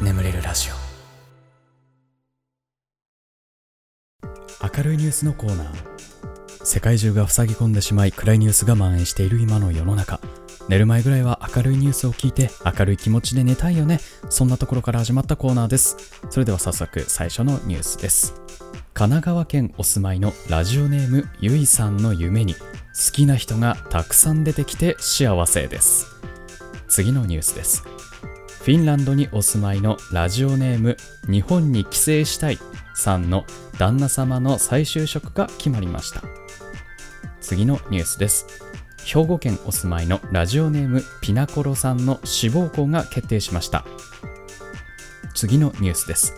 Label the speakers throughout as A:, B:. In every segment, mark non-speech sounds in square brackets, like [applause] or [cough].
A: 眠れるラジオ。明るいニュースのコーナー。世界中が塞ぎ込んでしまい暗いニュースが蔓延している今の世の中。寝る前ぐらいは明るいニュースを聞いて明るい気持ちで寝たいよね。そんなところから始まったコーナーです。それでは早速最初のニュースです。神奈川県お住まいのラジオネームゆいさんの夢に好きな人がたくさん出てきて幸せです。次のニュースです。フィンランドにお住まいのラジオネーム日本に帰省したいさんの旦那様の再就職が決まりました。次のニュースです。兵庫県お住まいのラジオネームピナコロさんの志望校が決定しました。次のニュースです。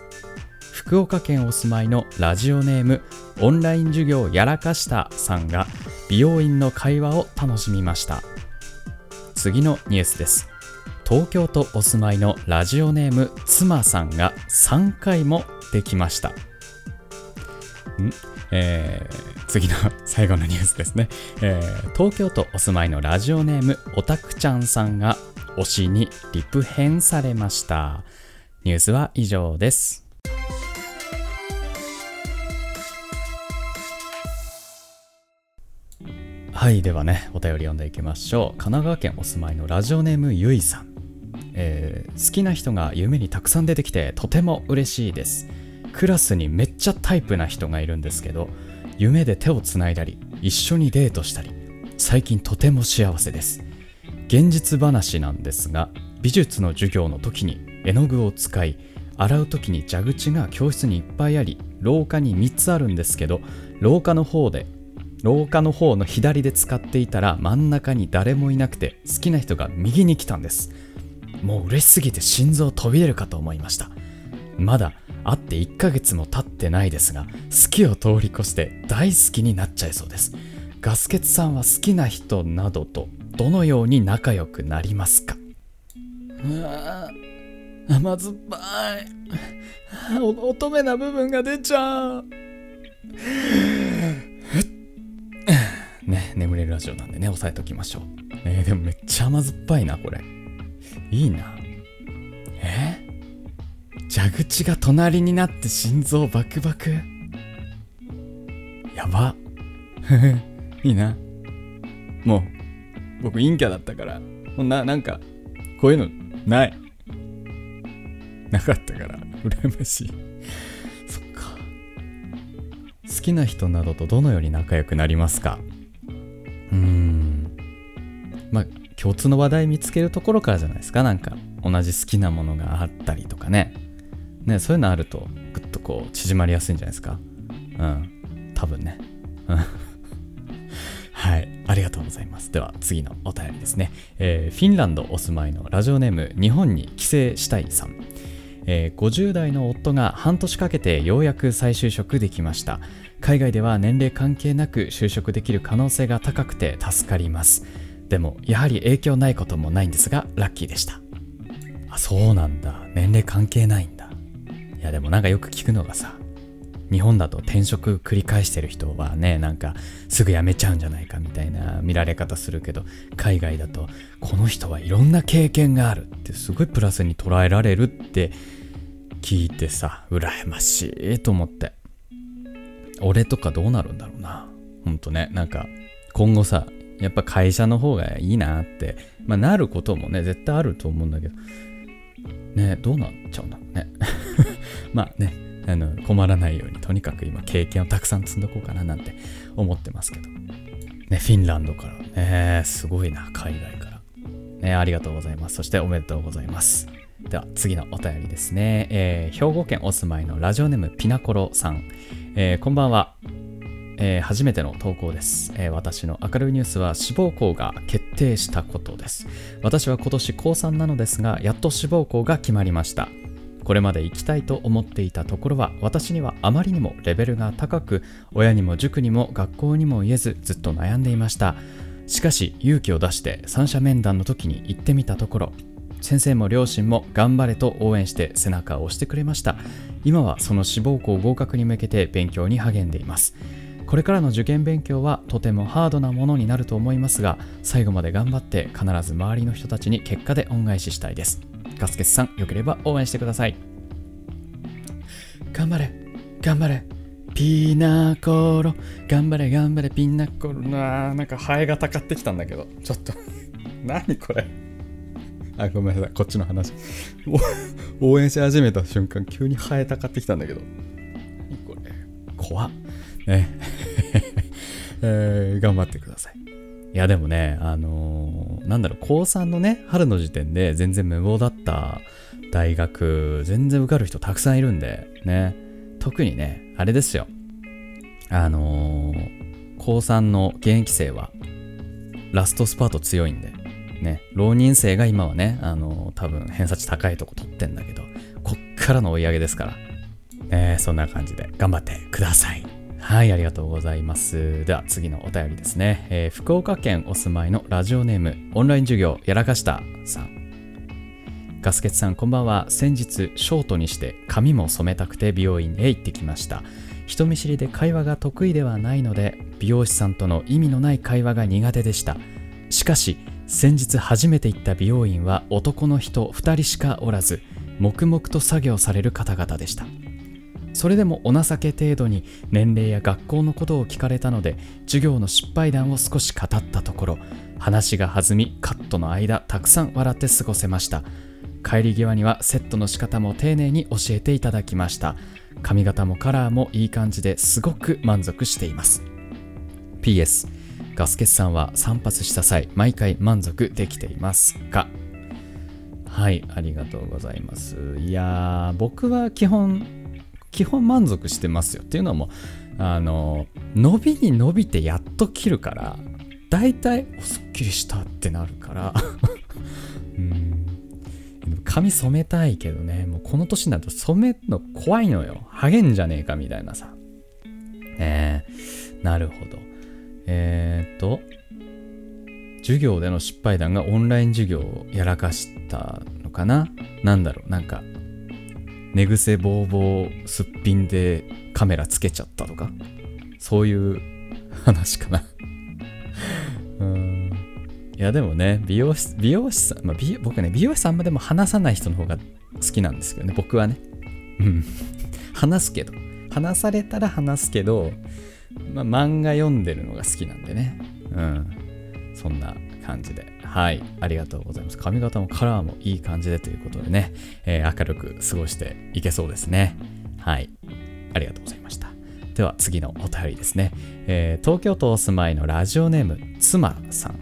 A: 福岡県お住まいのラジオネームオンライン授業やらかしたさんが美容院の会話を楽しみました。次のニュースです。東京都お住まいのラジオネーム妻さんが3回もできました。ん？えー、次の最後のニュースですね、えー、東京都お住まいのラジオネームおたくちゃんさんが推しにリプ編されました。ニュースは以上です。はいではねお便り読んでいきましょう。神奈川県お住まいのラジオネームゆいさん、えー、好きな人が夢にたくさん出てきてとても嬉しいです。クラスにめっちゃタイプな人がいるんですけど夢で手をつないだり一緒にデートしたり最近とても幸せです。現実話なんですが美術の授業の時に絵の具を使い洗う時に蛇口が教室にいっぱいあり廊下に3つあるんですけど廊下の方で廊下の方の左で使っていたら真ん中に誰もいなくて好きな人が右に来たんです。もう嬉しすぎて心臓飛び出るかと思いました。まだ会って1ヶ月も経ってないですが好きを通り越して大好きになっちゃいそうです。ガスケツさんは好きな人などとどのように仲良くなりますか？うわ甘酸っぱい。乙女な部分が出ちゃう。ね眠れるラジオなんでね押さえときましょう。えー、でもめっちゃ甘酸っぱいなこれいいな。え？蛇口が隣になって心臓バクバク？やば。[laughs] いいな。もう僕陰キャだったから。もうななんかこういうのない。なかったから。羨ましい。そっか。好きな人などとどのように仲良くなりますか？うーん。まあ共通の話題見つけるところからじゃないですか。なんか同じ好きなものがあったりとかね。ねそういうのあるとぐっとこう縮まりやすいんじゃないですか。うん。多分ね。[laughs] はい。ありがとうございます。では次のお便りですね、えー、フィンランドお住まいのラジオネーム日本に帰省したいさん。えー、50代の夫が半年かけてようやく再就職できました。海外では年齢関係なく就職できる可能性が高くて助かります。でもやはり影響ないこともないんですがラッキーでした。あそうなんだ。年齢関係ないんだ。いやでもなんかよく聞くのがさ日本だと転職繰り返してる人はねなんかすぐ辞めちゃうんじゃないかみたいな見られ方するけど海外だとこの人はいろんな経験があるってすごいプラスに捉えられるって聞いてさ羨ましいと思って。俺とかどうなるんだろうな。ほんとねなんか今後さやっぱ会社の方がいいなってまあなることもね絶対あると思うんだけどねどうなっちゃうんだろうね [laughs] まあねあの困らないようにとにかく今経験をたくさん積んどこうかななんて思ってますけど。ね、フィンランドからね、すごいな、海外から。ね、ありがとうございます。そしておめでとうございます。では次のお便りですね、えー、兵庫県お住まいのラジオネームピナコロさん、えー、こんばんは、えー、初めての投稿です、え私の明るいニュースは志望校が決定したことです。私は今年高3なのですがやっと志望校が決まりました。これまで行きたいと思っていたところは私にはあまりにもレベルが高く親にも塾にも学校にも言えずずっと悩んでいました。しかし勇気を出して三者面談の時に行ってみたところ先生も両親も頑張れと応援して背中を押してくれました。今はその志望校合格に向けて勉強に励んでいます。これからの受験勉強はとてもハードなものになると思いますが最後まで頑張って必ず周りの人たちに結果で恩返ししたいです。ガスケツさんよければ応援してください。頑張れ頑張れ。ピーナコロ。頑張れ頑張れピーナコロ。なーなんかハエがたかってきたんだけど。ちょっと [laughs] 何これ。あごめんなさい。こっちの話。[laughs] 応援し始めた瞬間急にハエたかってきたんだけど。何これ。怖っ。ね。えー、頑張ってください。いやでもねあのー、なんだろう高3のね春の時点で全然無謀だった大学全然受かる人たくさんいるんでね。特にねあれですよ。あのー、高3の現役生はラストスパート強いんでね。浪人生が今はねあのー、多分偏差値高いとこ取ってんだけどこっからの追い上げですからえー、そんな感じで頑張ってください。はい、ありがとうございます。では次のお便りですね。えー、福岡県お住まいのラジオネーム、オンライン授業やらかしたさん。ガスケツさん、こんばんは。先日、ショートにして髪も染めたくて美容院へ行ってきました。人見知りで会話が得意ではないので、美容師さんとの意味のない会話が苦手でした。しかし、先日初めて行った美容院は男の人2人しかおらず、黙々と作業される方々でした。それでもお情け程度に年齢や学校のことを聞かれたので授業の失敗談を少し語ったところ話が弾みカットの間たくさん笑って過ごせました。帰り際にはセットの仕方も丁寧に教えていただきました。髪型もカラーもいい感じですごく満足しています。PS ガスケツさんは散髪した際毎回満足できていますか？はいありがとうございます。いやー僕は基本基本満足してますよ。っていうのもあの伸びに伸びてやっと切るから大体すっきりしたってなるから。[laughs] うん。髪染めたいけどね。もうこの年になると染めるの怖いのよ。励んじゃねえかみたいなさ。えー、なるほど。えー、っと授業での失敗談がオンライン授業をやらかしたのかな。なんだろう。なんか寝癖ぼうぼうすっぴんでカメラつけちゃったとか？そういう話かな。うん。いやでもね美容師美容師さん、まあ、美僕ね美容師さんまでも話さない人の方が好きなんですけどね僕はね。うん。[laughs] 話すけど。話されたら話すけど、まあ、漫画読んでるのが好きなんでね。うん。そんな感じで。はい、ありがとうございます。髪型もカラーもいい感じでということでね、えー、明るく過ごしていけそうですね。はい、ありがとうございました。では次のお便りですね。えー、東京都お住まいのラジオネーム、妻さん。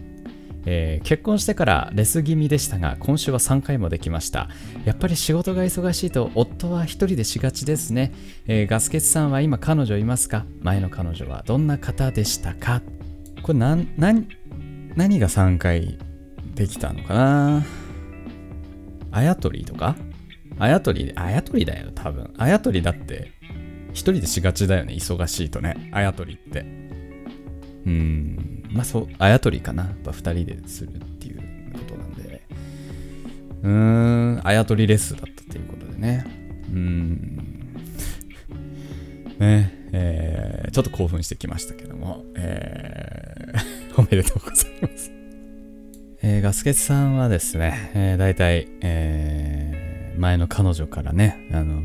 A: えー、結婚してからレス気味でしたが今週は3回もできましたやっぱり仕事が忙しいと夫は一人でしがちですね、えー、ガスケツさんは今彼女いますか？前の彼女はどんな方でしたか？これ何何が3回できたのかな？あやとりとか？あやとり、あやとりだよ、多分。あやとりだって、一人でしがちだよね、忙しいとね。あやとりって。うん、まあそう、あやとりかな。やっぱ二人でするっていうことなんで。うーん、あやとりレッスンだったっていうことでね。うーん。ね、えー、ちょっと興奮してきましたけども、えー、[laughs] おめでとうございます。えー、ガスケツさんはですね、えー、大体、えー、前の彼女からね、あの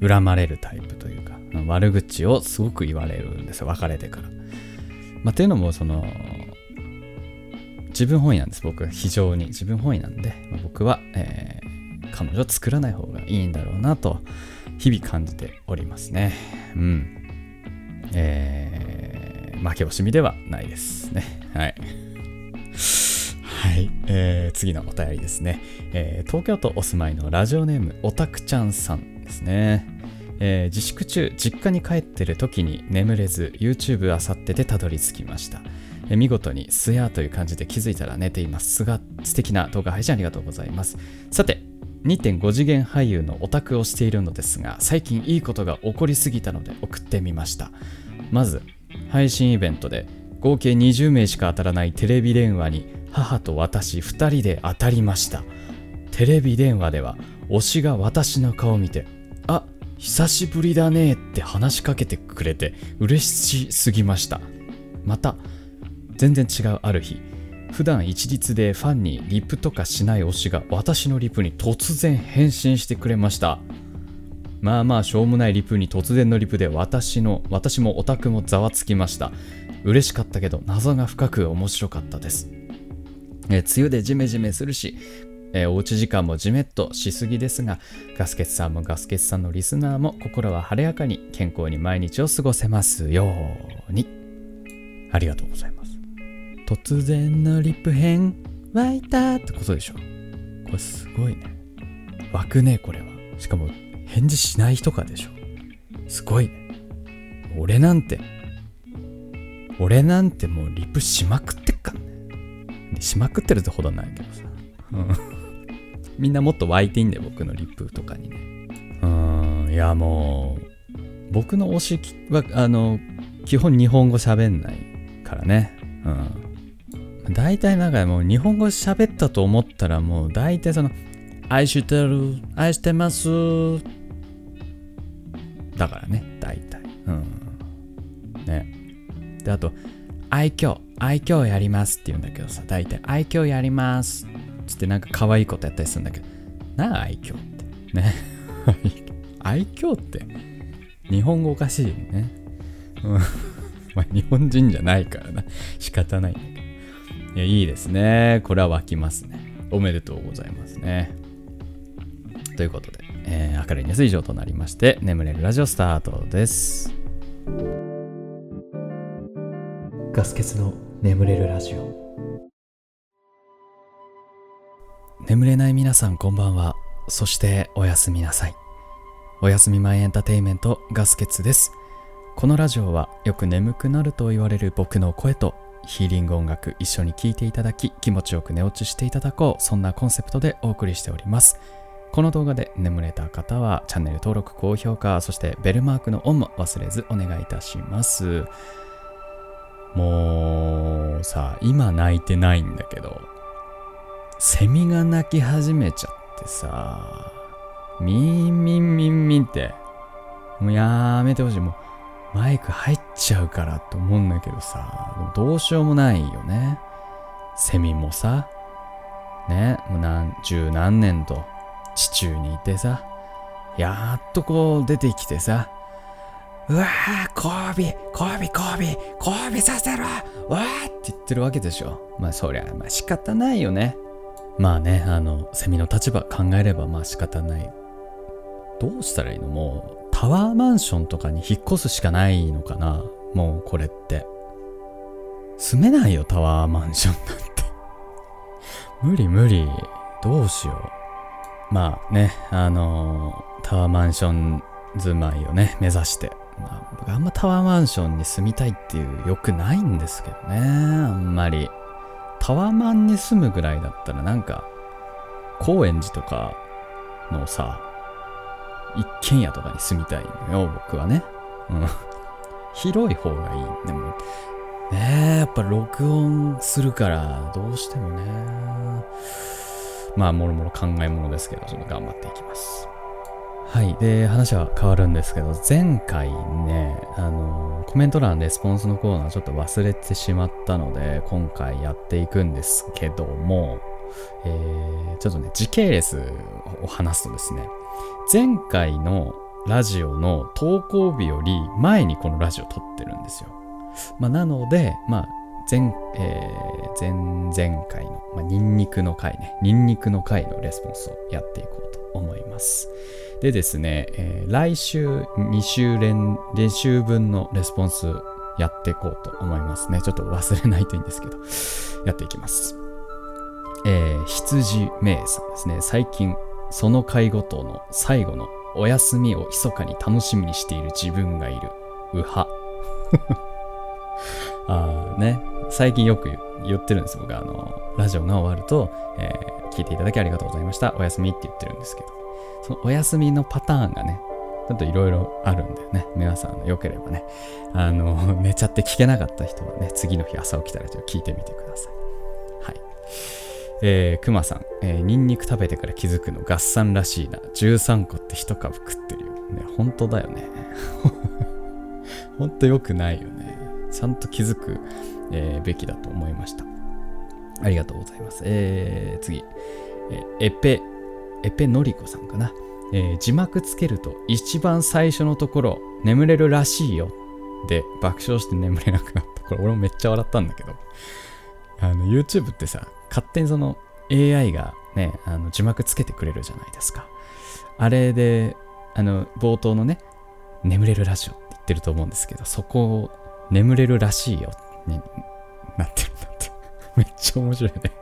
A: ー、恨まれるタイプというか、悪口をすごく言われるんですよ、別れてから。まあ、いうのも、その、自分本位なんです、僕。非常に自分本位なんで、まあ、僕は、えー、彼女を作らない方がいいんだろうなと、日々感じておりますね。うん。えー、負け惜しみではないですね。はい。はい、えー、次のお便りですね、えー、東京都お住まいのラジオネームおたくちゃんさんですね、えー、自粛中実家に帰ってる時に眠れず YouTube あさってでたどり着きました、見事にすやという感じで気づいたら寝ています。すが素敵な動画配信ありがとうございます。さて2.5次元俳優のオタクをしているのですが最近いいことが起こりすぎたので送ってみました。まず配信イベントで合計20名しか当たらないテレビ電話に母と私2人で当たりました。テレビ電話では推しが私の顔を見て「あ久しぶりだねって話しかけてくれて嬉しすぎました。また全然違うある日普段一律でファンにリプとかしない推しが私のリプに突然返信してくれました。まあまあしょうもないリプに突然のリプで私の私もオタクもざわつきました。嬉しかったけど謎が深く面白かったです。え梅雨でジメジメするしえー、おうち時間もじめっとしすぎですが、ガスケツさんもガスケツさんのリスナーも心は晴れやかに健康に毎日を過ごせますように。ありがとうございます。突然のリップ編湧いたってことでしょ？これすごいね。湧くね、これは。しかも返事しない人かでしょ？すごいね。俺なんて、俺なんてもうリップしまくってっかね。しまくってるってほどないけどさ。[laughs] みんなもっと湧いていいんだよ、僕のリップとかにね。うん、いやもう、僕の推しは、あの、基本日本語喋んないからね。うん。大体なんかもう日本語喋ったと思ったらもう大体その、愛してる、愛してます。だからね、大体。うん。ね。で、あと、愛嬌、愛嬌やりますって言うんだけどさ、大体愛嬌やりますつってなんか可愛いことやったりするんだけど、なあ愛嬌って。ね。[laughs] 愛嬌って日本語おかしいよね。うん。まあ日本人じゃないからな。仕方ないんだけど。いや、いいですね。これは湧きますね。おめでとうございますね。ということで、えー、明るいニュース以上となりまして、眠れるラジオスタートです。ガス欠の眠れるラジオ。眠れない皆さんこんばんは。そしておやすみなさい。おやすみ前エンターテインメントガスケツです。このラジオはよく眠くなると言われる僕の声とヒーリング音楽一緒に聴いていただき気持ちよく寝落ちしていただこうそんなコンセプトでお送りしております。この動画で眠れた方はチャンネル登録、高評価、そしてベルマークのオンも忘れずお願いいたします。もうさ、今泣いてないんだけど、セミが鳴き始めちゃってさ、ミンミンミンミンって、もうやめてほしい。もうマイク入っちゃうからと思うんだけどさ、どうしようもないよね。セミもさ、ね、もう何十何年と地中にいてさ、やっとこう出てきてさ、うわぁ、交尾、交尾、交尾、交尾させろうわーって言ってるわけでしょ。まあそりゃ、まあ仕方ないよね。まあね、あの、セミの立場考えればまあ仕方ない。どうしたらいいの？もう、タワーマンションとかに引っ越すしかないのかなもうこれって。住めないよ、タワーマンションなんて無理無理。どうしよう。まあね、あのー、タワーマンション住まいをね、目指して。まあ、僕あんまタワーマンションに住みたいっていう欲ないんですけどね。あんまり。タワマンに住むぐらいだったらなんか高円寺とかのさ一軒家とかに住みたいのよ僕はね、うん、広い方がいいでもねえやっぱ録音するからどうしてもねまあもろもろ考えものですけどちょっと頑張っていきますはい。で、話は変わるんですけど、前回ね、あの、コメント欄レスポンスのコーナーちょっと忘れてしまったので、今回やっていくんですけども、えー、ちょっとね、時系列を話すとですね、前回のラジオの投稿日より前にこのラジオ撮ってるんですよ。まあ、なので、まあ、前、えー、前々回の、まあ、ニンニクの回ね、ニンニクの回のレスポンスをやっていこうと思います。でですね、えー、来週2週連、練習分のレスポンスやっていこうと思いますね。ちょっと忘れないといいんですけど、やっていきます。えー、羊名さんですね。最近、その回ごとの最後のお休みを密かに楽しみにしている自分がいる。うは。[laughs] ああね、最近よく言ってるんです僕あの、ラジオが終わると、えー、聞いていただきありがとうございました。おやすみって言ってるんですけど、そのお休みのパターンがね、ちょっといろいろあるんだよね。皆さん、よければね、あの、[laughs] 寝ちゃって聞けなかった人はね、次の日朝起きたらちょっと聞いてみてください。はい。えー、さん、えー、ニンニク食べてから気づくの合算らしいな。13個って1株食ってるよ。ね、本当だよね。[laughs] 本当良くないよね。ちゃんと気づく、えー、べきだと思いました。ありがとうございます。えー、次、え、エペ、エペノリコさんかな。えー、字幕つけると一番最初のところ眠れるらしいよで爆笑して眠れなくなった。これ俺もめっちゃ笑ったんだけど。あの YouTube ってさ、勝手にその AI がね、あの字幕つけてくれるじゃないですか。あれで、あの冒頭のね、眠れるラジオって言ってると思うんですけど、そこを眠れるらしいよになってるんだって。[laughs] めっちゃ面白いね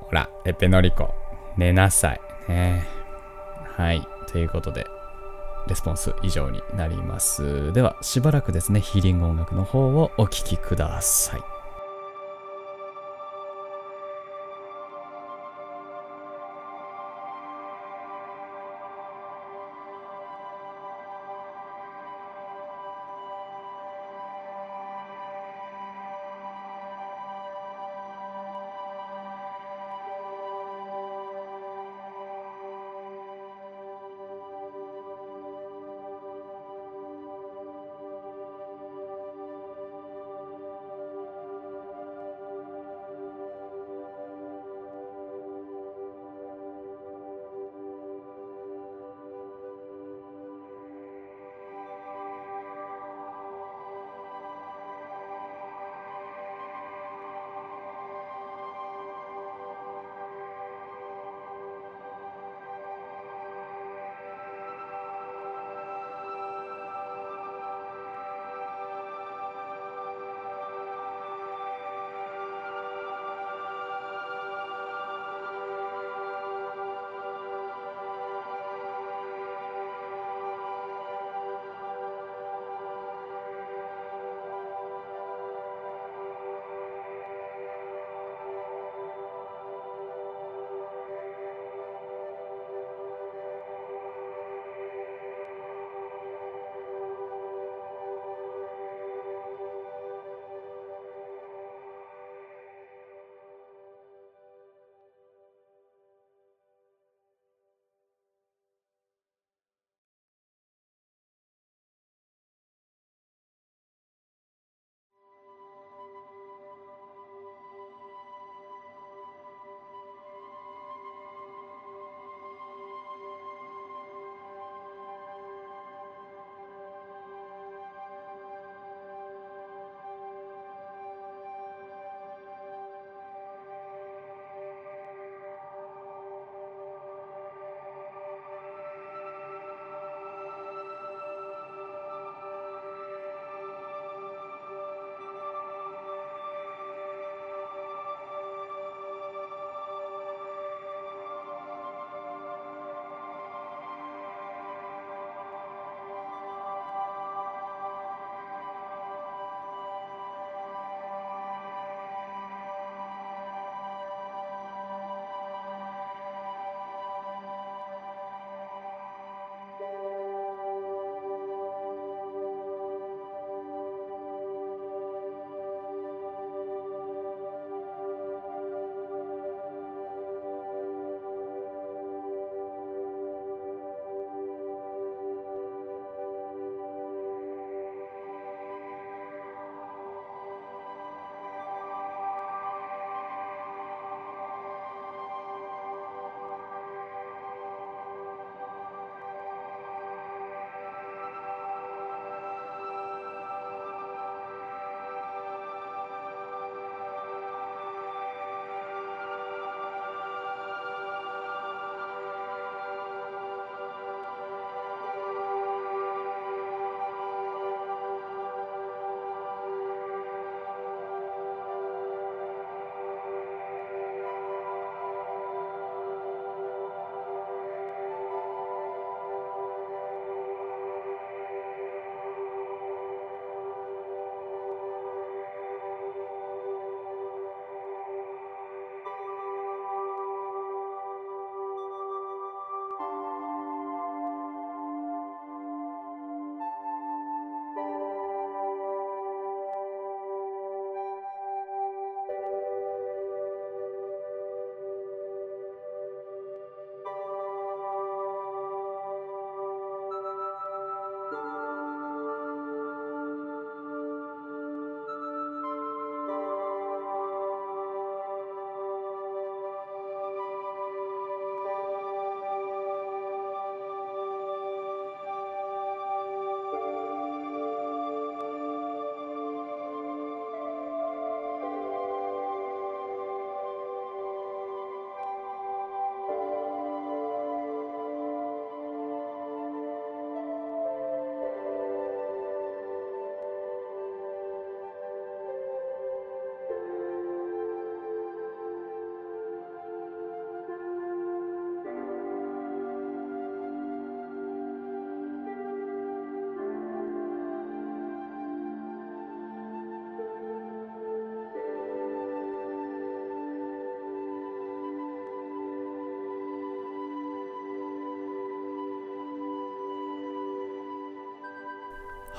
A: ほら、エペノリコ、寝なさい。ね。はい。ということで、レスポンス以上になります。では、しばらくですね、ヒーリング音楽の方をお聴きください。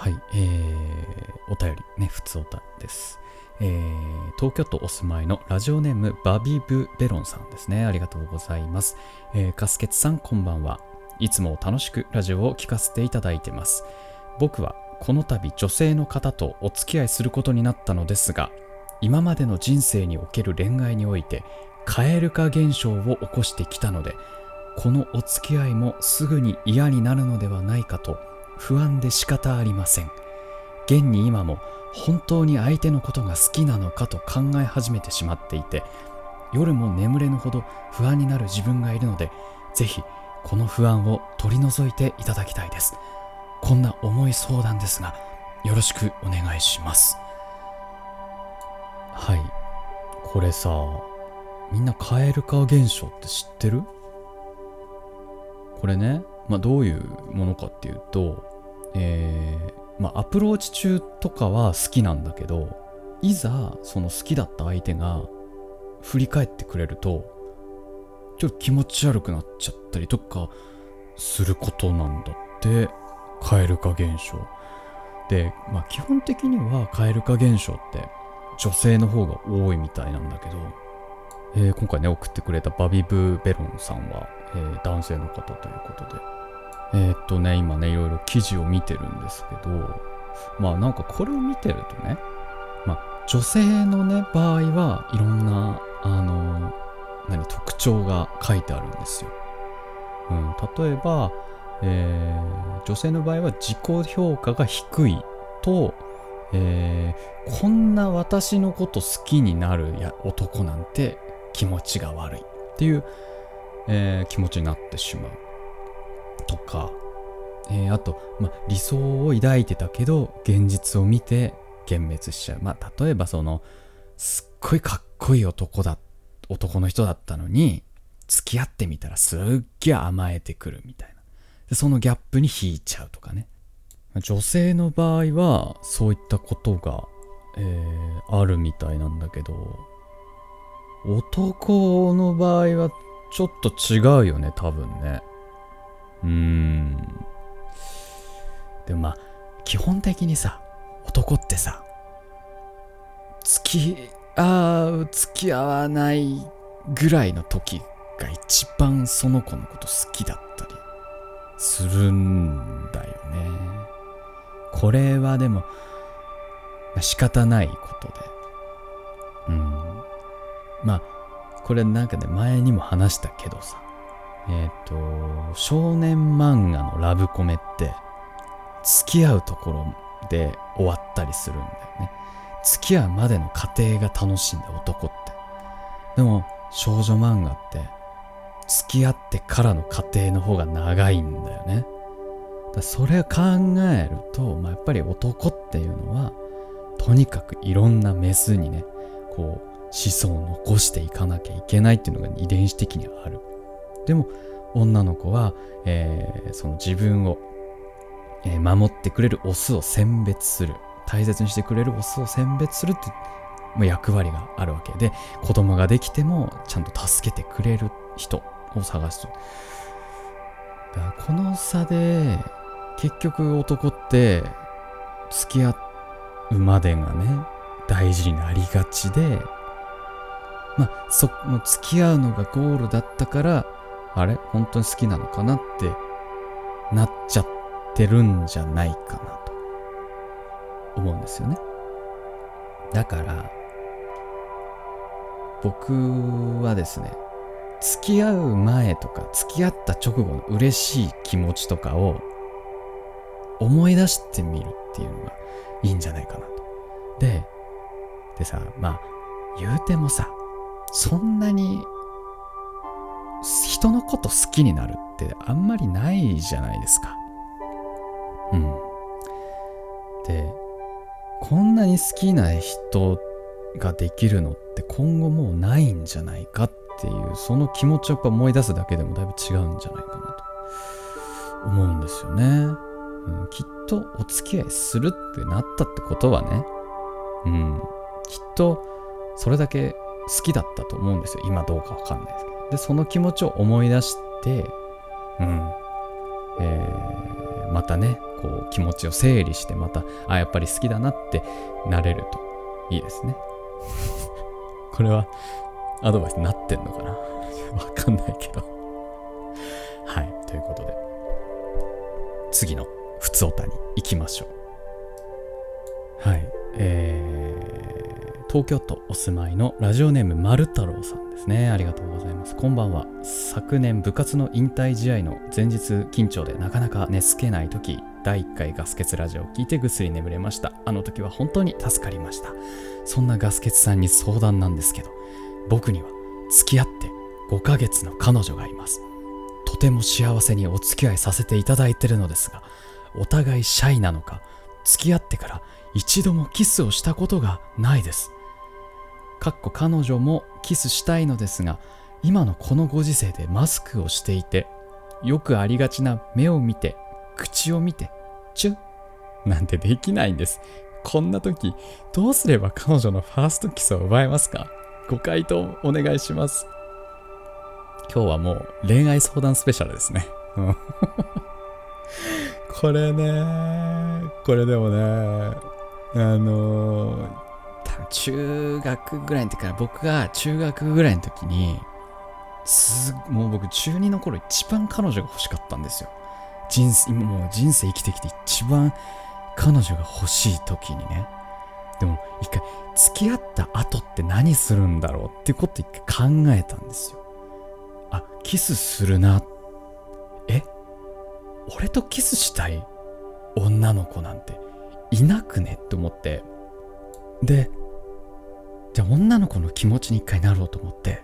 A: はい、えー、お便りね、普通おたです。えー、東京都お住まいのラジオネームバビブベロンさんですね。ありがとうございます。えー、カスケツさんこんばんは。いつも楽しくラジオを聴かせていただいてます。僕はこの度女性の方とお付き合いすることになったのですが、今までの人生における恋愛において、蛙化現象を起こしてきたので、このお付き合いもすぐに嫌になるのではないかと不安で仕方ありません。現に今も本当に相手のことが好きなのかと考え始めてしまっていて夜も眠れぬほど不安になる自分がいるのでぜひこの不安を取り除いていただきたいです。こんな重い相談ですがよろしくお願いします。はい。これさみんな蛙化現象って知ってる？これね。まあ、どういうものかっていうと、えーまあ、アプローチ中とかは好きなんだけどいざその好きだった相手が振り返ってくれるとちょっと気持ち悪くなっちゃったりとかすることなんだって蛙化現象。で、まあ、基本的には蛙化現象って女性の方が多いみたいなんだけど、えー、今回ね送ってくれたバビブ・ベロンさんは、えー、男性の方ということで。えー、っとね、今ね、いろいろ記事を見てるんですけど、まあなんかこれを見てるとね、まあ女性のね、場合はいろんな、あの、何、特徴が書いてあるんですよ。うん、例えば、えー、女性の場合は自己評価が低いと、えー、こんな私のこと好きになるや男なんて気持ちが悪いっていう、えー、気持ちになってしまう。とか、えー、あと、ま理想を抱いてたけど現実を見て幻滅しちゃう。ま、例えばそのすっごいかっこいい男だ男の人だったのに付き合ってみたらすっげえ甘えてくるみたいな。でそのギャップに引いちゃうとかね。女性の場合はそういったことが、えー、あるみたいなんだけど男の場合はちょっと違うよね多分ね。うん。でもまあ、基本的にさ、男ってさ、付き合う、付き合わないぐらいの時が一番その子のこと好きだったりするんだよね。これはでも、仕方ないことで。うん。まあ、これなんかね、前にも話したけどさ、え、ー、と、少年漫画のラブコメって、付き合うところで終わったりするんだよね。付き合うまでの過程が楽しいんだ、男って。でも、少女漫画って、付き合ってからの過程の方が長いんだよね。だそれを考えると、まあ、やっぱり男っていうのは、とにかくいろんなメスにね、こう、子孫を残していかなきゃいけないっていうのが遺伝子的にはある。でも女の子は、えー、その自分を、えー、守ってくれるオスを選別する。大切にしてくれるオスを選別するって、役割があるわけ。で子供ができてもちゃんと助けてくれる人を探す。だからこの差で結局男って付き合うまでがね大事になりがちでまあそ付き合うのがゴールだったからあれ？本当に好きなのかなってなっちゃってるんじゃないかなと思うんですよね。だから、僕はですね、付き合う前とか付き合った直後の嬉しい気持ちとかを思い出してみるっていうのがいいんじゃないかなと。で、でさ、まあ、言うてもさ、そんなに人のこと好きになるってあんまりないじゃないですか。うん。で、こんなに好きな人ができるのって今後もうないんじゃないかっていう、その気持ちをやっぱ思い出すだけでもだいぶ違うんじゃないかなと思うんですよね。うん、きっとお付き合いするってなったってことはね、うん、きっとそれだけ好きだったと思うんですよ。今どうかわかんないですけど。で、その気持ちを思い出して、うん。えー、ーまたねこう気持ちを整理してまたあやっぱり好きだなってなれるといいですね。[laughs] これはアドバイスになってんのかな？[laughs] わかんないけど。はいということで。次のふつおたに行きましょう。はいえー、東京都お住まいのラジオネーム丸太郎さんですね。ありがとうございます。こんばんは。昨年部活の引退試合の前日緊張でなかなか寝つけない時第1回ガス欠ラジオを聞いてぐっすり眠れました。あの時は本当に助かりました。そんなガス欠さんに相談なんですけど僕には付き合って5ヶ月の彼女がいます。とても幸せにお付き合いさせていただいてるのですがお互いシャイなのか付き合ってから一度もキスをしたことがないです。かっこ彼女もキスしたいのですが今のこのご時世でマスクをしていてよくありがちな目を見て口を見てチュッなんてできないんです。こんな時どうすれば彼女のファーストキスを奪えますか？ご回答お願いします。今日はもう恋愛相談スペシャルですね。[laughs] これねこれでもねあのー中学ぐらいの時から僕が中学ぐらいの時にすもう僕中2の頃一番彼女が欲しかったんですよ。人生今もう人生生きてきて一番彼女が欲しい時にね。でも一回付き合った後って何するんだろうってこと一回考えたんですよ。あキスするな。え？俺とキスしたい女の子なんていなくね？って思って。でじゃあ女の子の気持ちに一回なろうと思って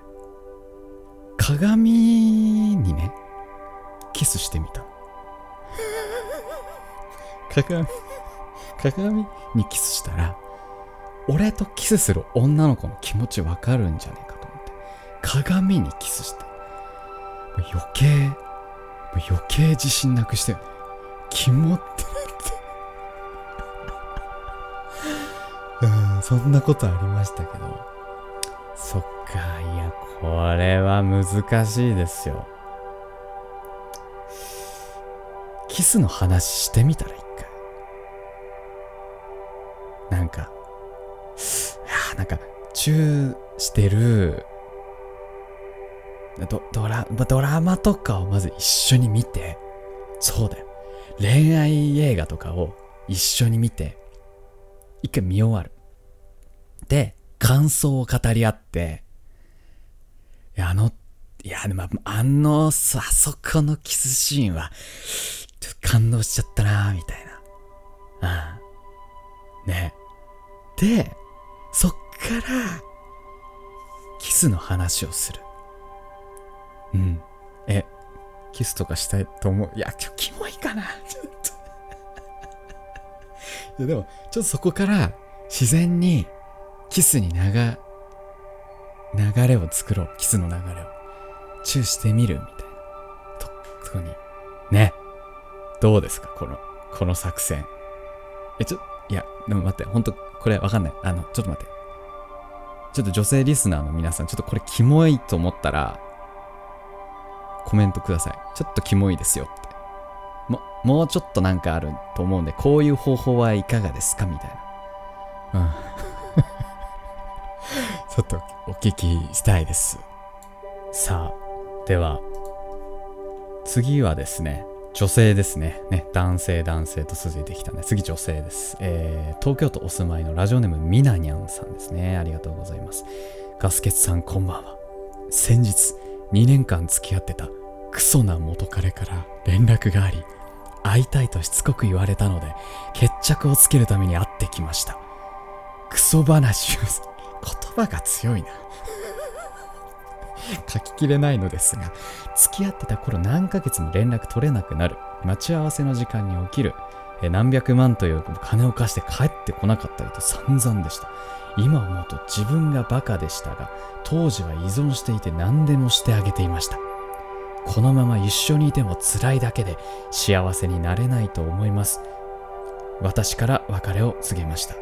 A: 鏡にねキスしてみた。の鏡。鏡にキスしたら俺とキスする女の子の気持ちわかるんじゃねえかと思って鏡にキスして。余計余計自信なくしたよね。キモってうんそんなことありましたけど。そっかいやこれは難しいですよ。キスの話してみたら一回なんかいやなんかチューしてるドドラドラマとかをまず一緒に見て。そうだよ。恋愛映画とかを一緒に見て。一回見終わるで感想を語り合っていやあのいやでもあのあそこのキスシーンはちょっと感動しちゃったなみたいなああねでそっからキスの話をするうん。え、キスとかしたいと思う？いや、今日キモいかな。ちょっと。いや、でも、ちょっとそこから自然にキスに流、流れを作ろう。キスの流れを。チューしてみるみたいな。と、とこに。ね。どうですか？この、この作戦。え、ちょ、いや、でも待って、ほんと、これわかんない。あの、ちょっと待って。ちょっと女性リスナーの皆さん、ちょっとこれキモいと思ったら、コメントください。ちょっとキモいですよって。も、もうちょっとなんかあると思うんで、こういう方法はいかがですか？みたいな。うん。[laughs] ちょっとお聞きしたいです。さあ、では、次はですね、女性ですね。ね、男性男性と続いてきたね。次女性です。えー、東京都お住まいのラジオネームみなにゃんさんですね。ありがとうございます。ガスケツさんこんばんは。先日、2年間付き合ってたクソな元彼から連絡があり、会いたいとしつこく言われたので、決着をつけるために会ってきました。クソ話を、言葉が強いな。[laughs] 書ききれないのですが、付き合ってた頃何ヶ月も連絡取れなくなる。待ち合わせの時間に起きる。え何百万という金を貸して帰ってこなかったりと散々でした。今思うと自分がバカでしたが、当時は依存していて何でもしてあげていました。このまま一緒にいても辛いだけで幸せになれないと思います。私から別れを告げました。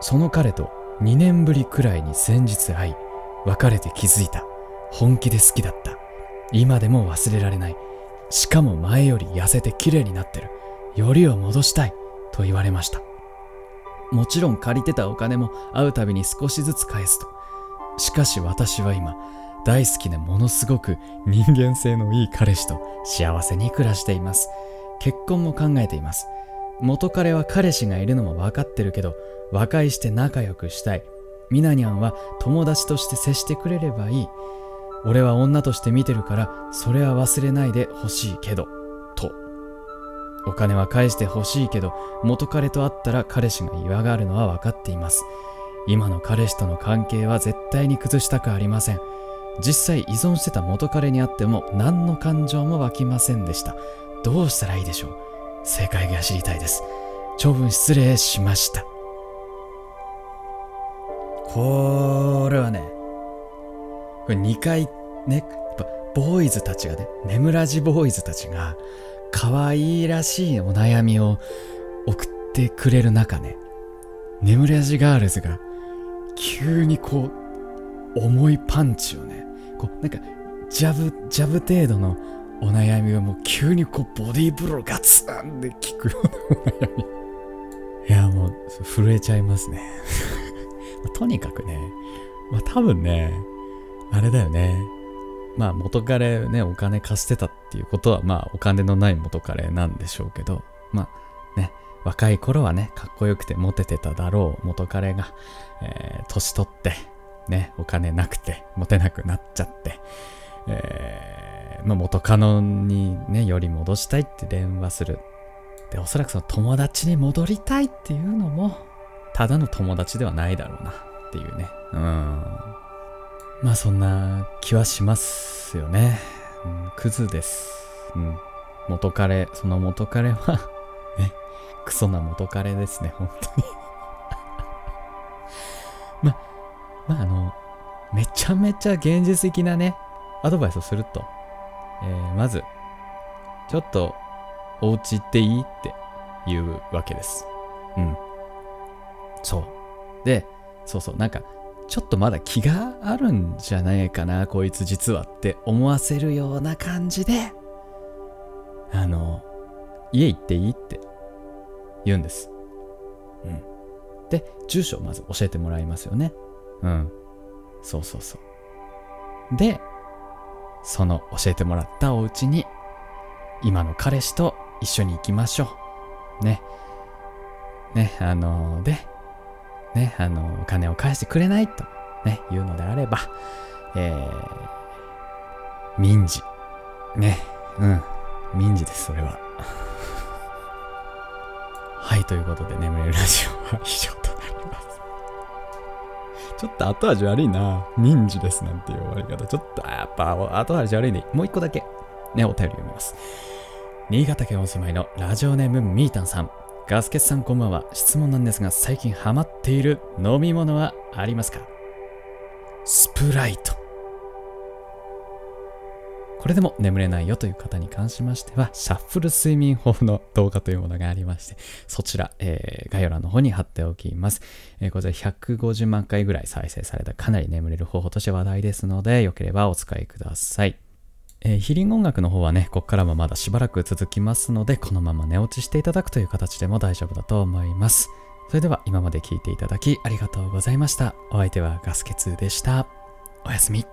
A: その彼と2年ぶりくらいに先日会い、別れて気づいた。本気で好きだった。今でも忘れられない。しかも前より痩せて綺麗になってる。よりを戻したい。と言われました。もちろん借りてたお金も会うたびに少しずつ返すと。しかし私は今、大好きでものすごく人間性のいい彼氏と幸せに暮らしています。結婚も考えています。元彼は彼氏がいるのも分かってるけど、和解して仲良くしたい。ミナニャンは友達として接してくれればいい。俺は女として見てるから、それは忘れないでほしいけど、と。お金は返してほしいけど、元彼と会ったら彼氏が嫌がるのは分かっています。今の彼氏との関係は絶対に崩したくありません。実際依存してた元彼に会っても何の感情も湧きませんでした。どうしたらいいでしょう？正解が知りたいです。長文失礼しました。これはね、これ2回ねやっぱ、ボーイズたちがね、眠らじボーイズたちが、可愛いらしいお悩みを送ってくれる中ね、眠らじガールズが、急にこう、重いパンチをね、こう、なんか、ジャブ、ジャブ程度のお悩みがもう急にこう、ボディーブローガツンで効くようなお悩み。いや、もう、震えちゃいますね。[laughs] とにかくね、まあ多分ね、あれだよね。まあ元彼ね、お金貸してたっていうことは、まあお金のない元彼なんでしょうけど、まあね、若い頃はね、かっこよくてモテてただろう元彼が、えー、年取って、ね、お金なくて、モテなくなっちゃって、えー、まあ元カノにね、より戻したいって電話する。で、おそらくその友達に戻りたいっていうのも、ただの友達ではないだろうなっていうね。うん。まあそんな気はしますよね。うん、クズです。うん。元彼、その元彼は [laughs] ね、クソな元彼ですね、本当にまああの、めちゃめちゃ現実的なね、アドバイスをすると、えー、まず、ちょっと、お家行っていいって言うわけです。うん。そう。で、そうそう、なんか、ちょっとまだ気があるんじゃないかな、こいつ実はって思わせるような感じで、あの、家行っていいって言うんです。うん。で、住所をまず教えてもらいますよね。うん。そうそうそう。で、その教えてもらったお家に、今の彼氏と一緒に行きましょう。ね。ね、あのー、で、ね、あの、お金を返してくれないと、ね、いうのであれば、えー、民事。ね、うん、民事です、それは。[laughs] はい、ということで、眠れるラジオは以上。ちょっと後味悪いな。民事ですなんていう終わり方。ちょっと、やっぱ後味悪いね、もう一個だけ、ね、お便り読みます。新潟県お住まいのラジオネームみーたんさん。ガスケツさんこんばんは。質問なんですが、最近ハマっている飲み物はありますか？スプライト。これでも眠れないよという方に関しましては、シャッフル睡眠法の動画というものがありまして、そちら、えー、概要欄の方に貼っておきます。えー、こちら150万回ぐらい再生されたかなり眠れる方法として話題ですので、よければお使いください。えー、ヒーリング音楽の方はね、ここからもまだしばらく続きますので、このまま寝落ちしていただくという形でも大丈夫だと思います。それでは今まで聞いていただきありがとうございました。お相手はガスケツでした。おやすみ。